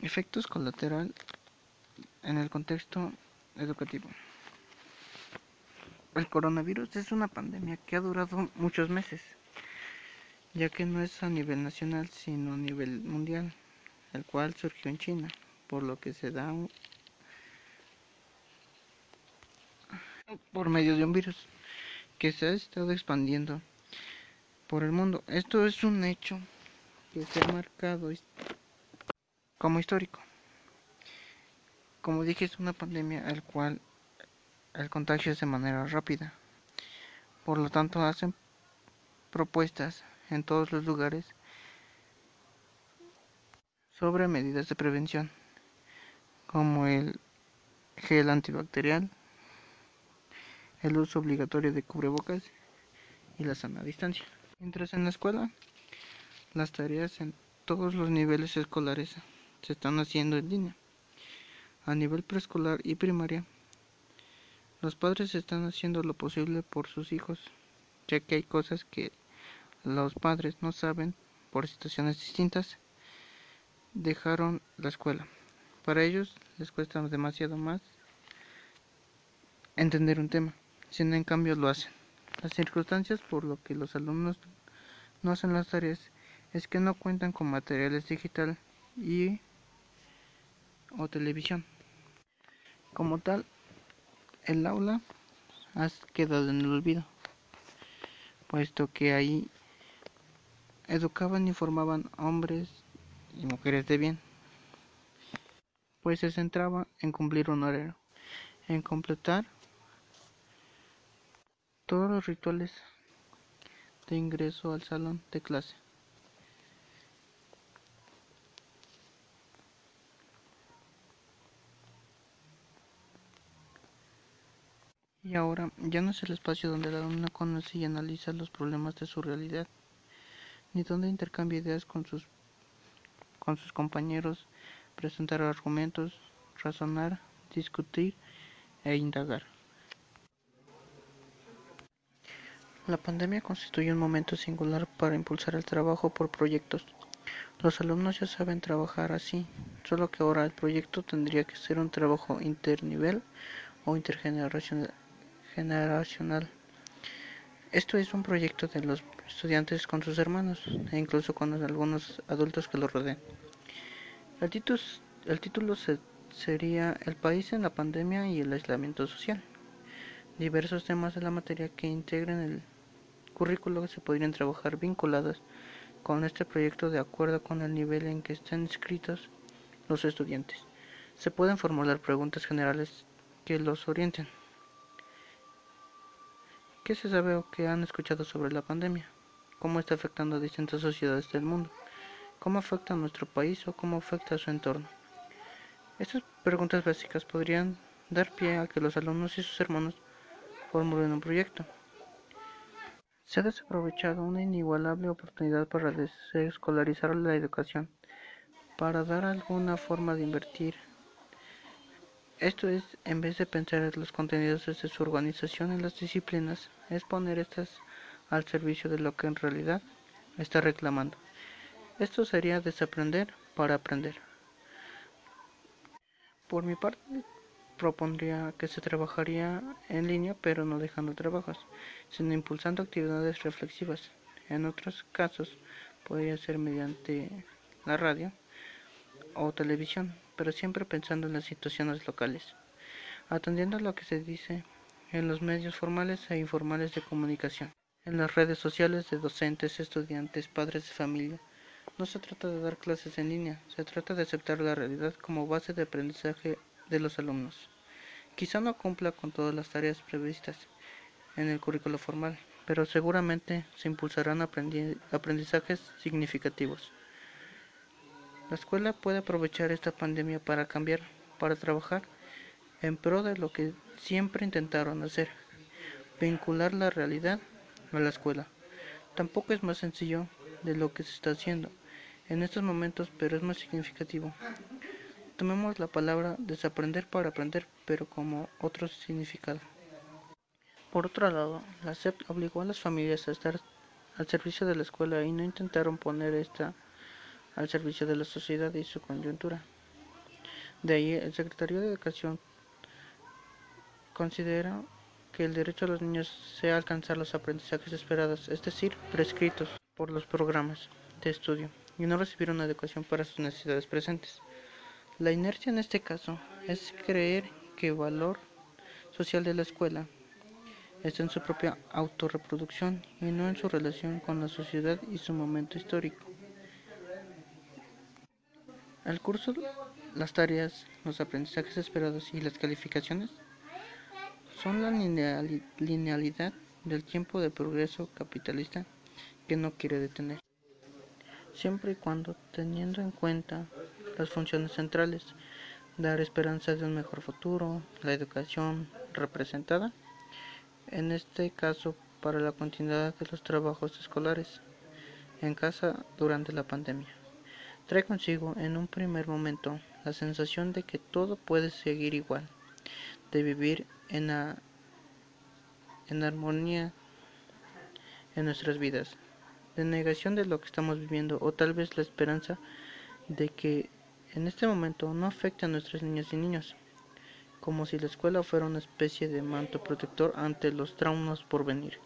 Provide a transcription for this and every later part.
Efectos colateral en el contexto educativo. El coronavirus es una pandemia que ha durado muchos meses, ya que no es a nivel nacional, sino a nivel mundial, el cual surgió en China, por lo que se da un, por medio de un virus que se ha estado expandiendo por el mundo. Esto es un hecho que se ha marcado como histórico. Como dije, es una pandemia al cual el contagio es de manera rápida. Por lo tanto, hacen propuestas en todos los lugares sobre medidas de prevención, como el gel antibacterial, el uso obligatorio de cubrebocas y la sana distancia. Mientras en la escuela, las tareas en todos los niveles escolares se están haciendo en línea. A nivel preescolar y primaria, los padres están haciendo lo posible por sus hijos, ya que hay cosas que los padres no saben por situaciones distintas. Dejaron la escuela. Para ellos les cuesta demasiado más entender un tema, si en cambio lo hacen. Las circunstancias por lo que los alumnos no hacen las tareas es que no cuentan con materiales digital y o televisión. Como tal, el aula ha quedado en el olvido, puesto que ahí educaban y formaban hombres y mujeres de bien, pues se centraba en cumplir un horario, en completar todos los rituales de ingreso al salón de clase. Y ahora ya no es el espacio donde el alumno conoce y analiza los problemas de su realidad, ni donde intercambia ideas con sus, con sus compañeros, presentar argumentos, razonar, discutir e indagar. La pandemia constituye un momento singular para impulsar el trabajo por proyectos. Los alumnos ya saben trabajar así, solo que ahora el proyecto tendría que ser un trabajo internivel o intergeneracional generacional. Esto es un proyecto de los estudiantes con sus hermanos e incluso con algunos adultos que los rodean. El título, sería El país en la pandemia y el aislamiento social. Diversos temas de la materia que integran el currículo se podrían trabajar vinculados con este proyecto de acuerdo con el nivel en que estén inscritos los estudiantes. Se pueden formular preguntas generales que los orienten. ¿Qué se sabe o qué han escuchado sobre la pandemia? ¿Cómo está afectando a distintas sociedades del mundo? ¿Cómo afecta a nuestro país o cómo afecta a su entorno? Estas preguntas básicas podrían dar pie a que los alumnos y sus hermanos formulen un proyecto. Se ha desaprovechado una inigualable oportunidad para desescolarizar la educación, para dar alguna forma de invertir esto es, en vez de pensar en los contenidos desde su organización en las disciplinas, es poner estas al servicio de lo que en realidad está reclamando. Esto sería desaprender para aprender. Por mi parte, propondría que se trabajaría en línea, pero no dejando trabajos, sino impulsando actividades reflexivas. En otros casos, podría ser mediante la radio o televisión, pero siempre pensando en las situaciones locales, atendiendo a lo que se dice en los medios formales e informales de comunicación, en las redes sociales de docentes, estudiantes, padres de familia. No se trata de dar clases en línea, se trata de aceptar la realidad como base de aprendizaje de los alumnos. Quizá no cumpla con todas las tareas previstas en el currículo formal, pero seguramente se impulsarán aprendizajes significativos. La escuela puede aprovechar esta pandemia para cambiar, para trabajar en pro de lo que siempre intentaron hacer, vincular la realidad a la escuela. Tampoco es más sencillo de lo que se está haciendo en estos momentos, pero es más significativo. Tomemos la palabra desaprender para aprender, pero como otro significado. Por otro lado, la SEP obligó a las familias a estar al servicio de la escuela y no intentaron poner esta al servicio de la sociedad y su coyuntura. De ahí, el secretario de Educación considera que el derecho de los niños sea alcanzar los aprendizajes esperados, es decir, prescritos por los programas de estudio, y no recibir una educación para sus necesidades presentes. La inercia en este caso es creer que el valor social de la escuela está en su propia autorreproducción y no en su relación con la sociedad y su momento histórico. El curso, las tareas, los aprendizajes esperados y las calificaciones son la linealidad del tiempo de progreso capitalista que no quiere detener, siempre y cuando teniendo en cuenta las funciones centrales, dar esperanza de un mejor futuro, la educación representada, en este caso para la continuidad de los trabajos escolares en casa durante la pandemia. Trae consigo en un primer momento la sensación de que todo puede seguir igual, de vivir en, en armonía en nuestras vidas, de negación de lo que estamos viviendo o tal vez la esperanza de que en este momento no afecte a nuestras niñas y niños, como si la escuela fuera una especie de manto protector ante los traumas por venir.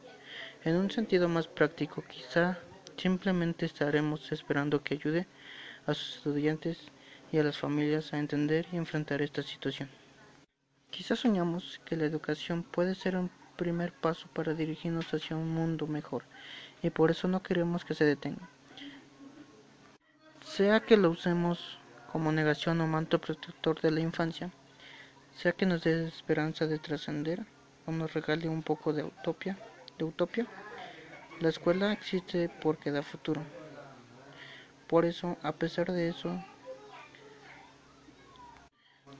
En un sentido más práctico, quizá simplemente estaremos esperando que ayude a sus estudiantes y a las familias a entender y enfrentar esta situación. Quizá soñamos que la educación puede ser un primer paso para dirigirnos hacia un mundo mejor y por eso no queremos que se detenga. Sea que lo usemos como negación o manto protector de la infancia, sea que nos dé esperanza de trascender o nos regale un poco de utopia, de utopia, la escuela existe porque da futuro. Por eso, a pesar de eso,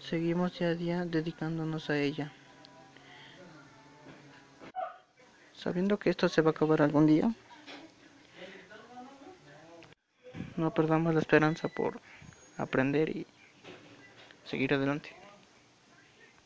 Seguimos día a día dedicándonos a ella. Sabiendo que esto se va a acabar algún día, no perdamos la esperanza por aprender y seguir adelante.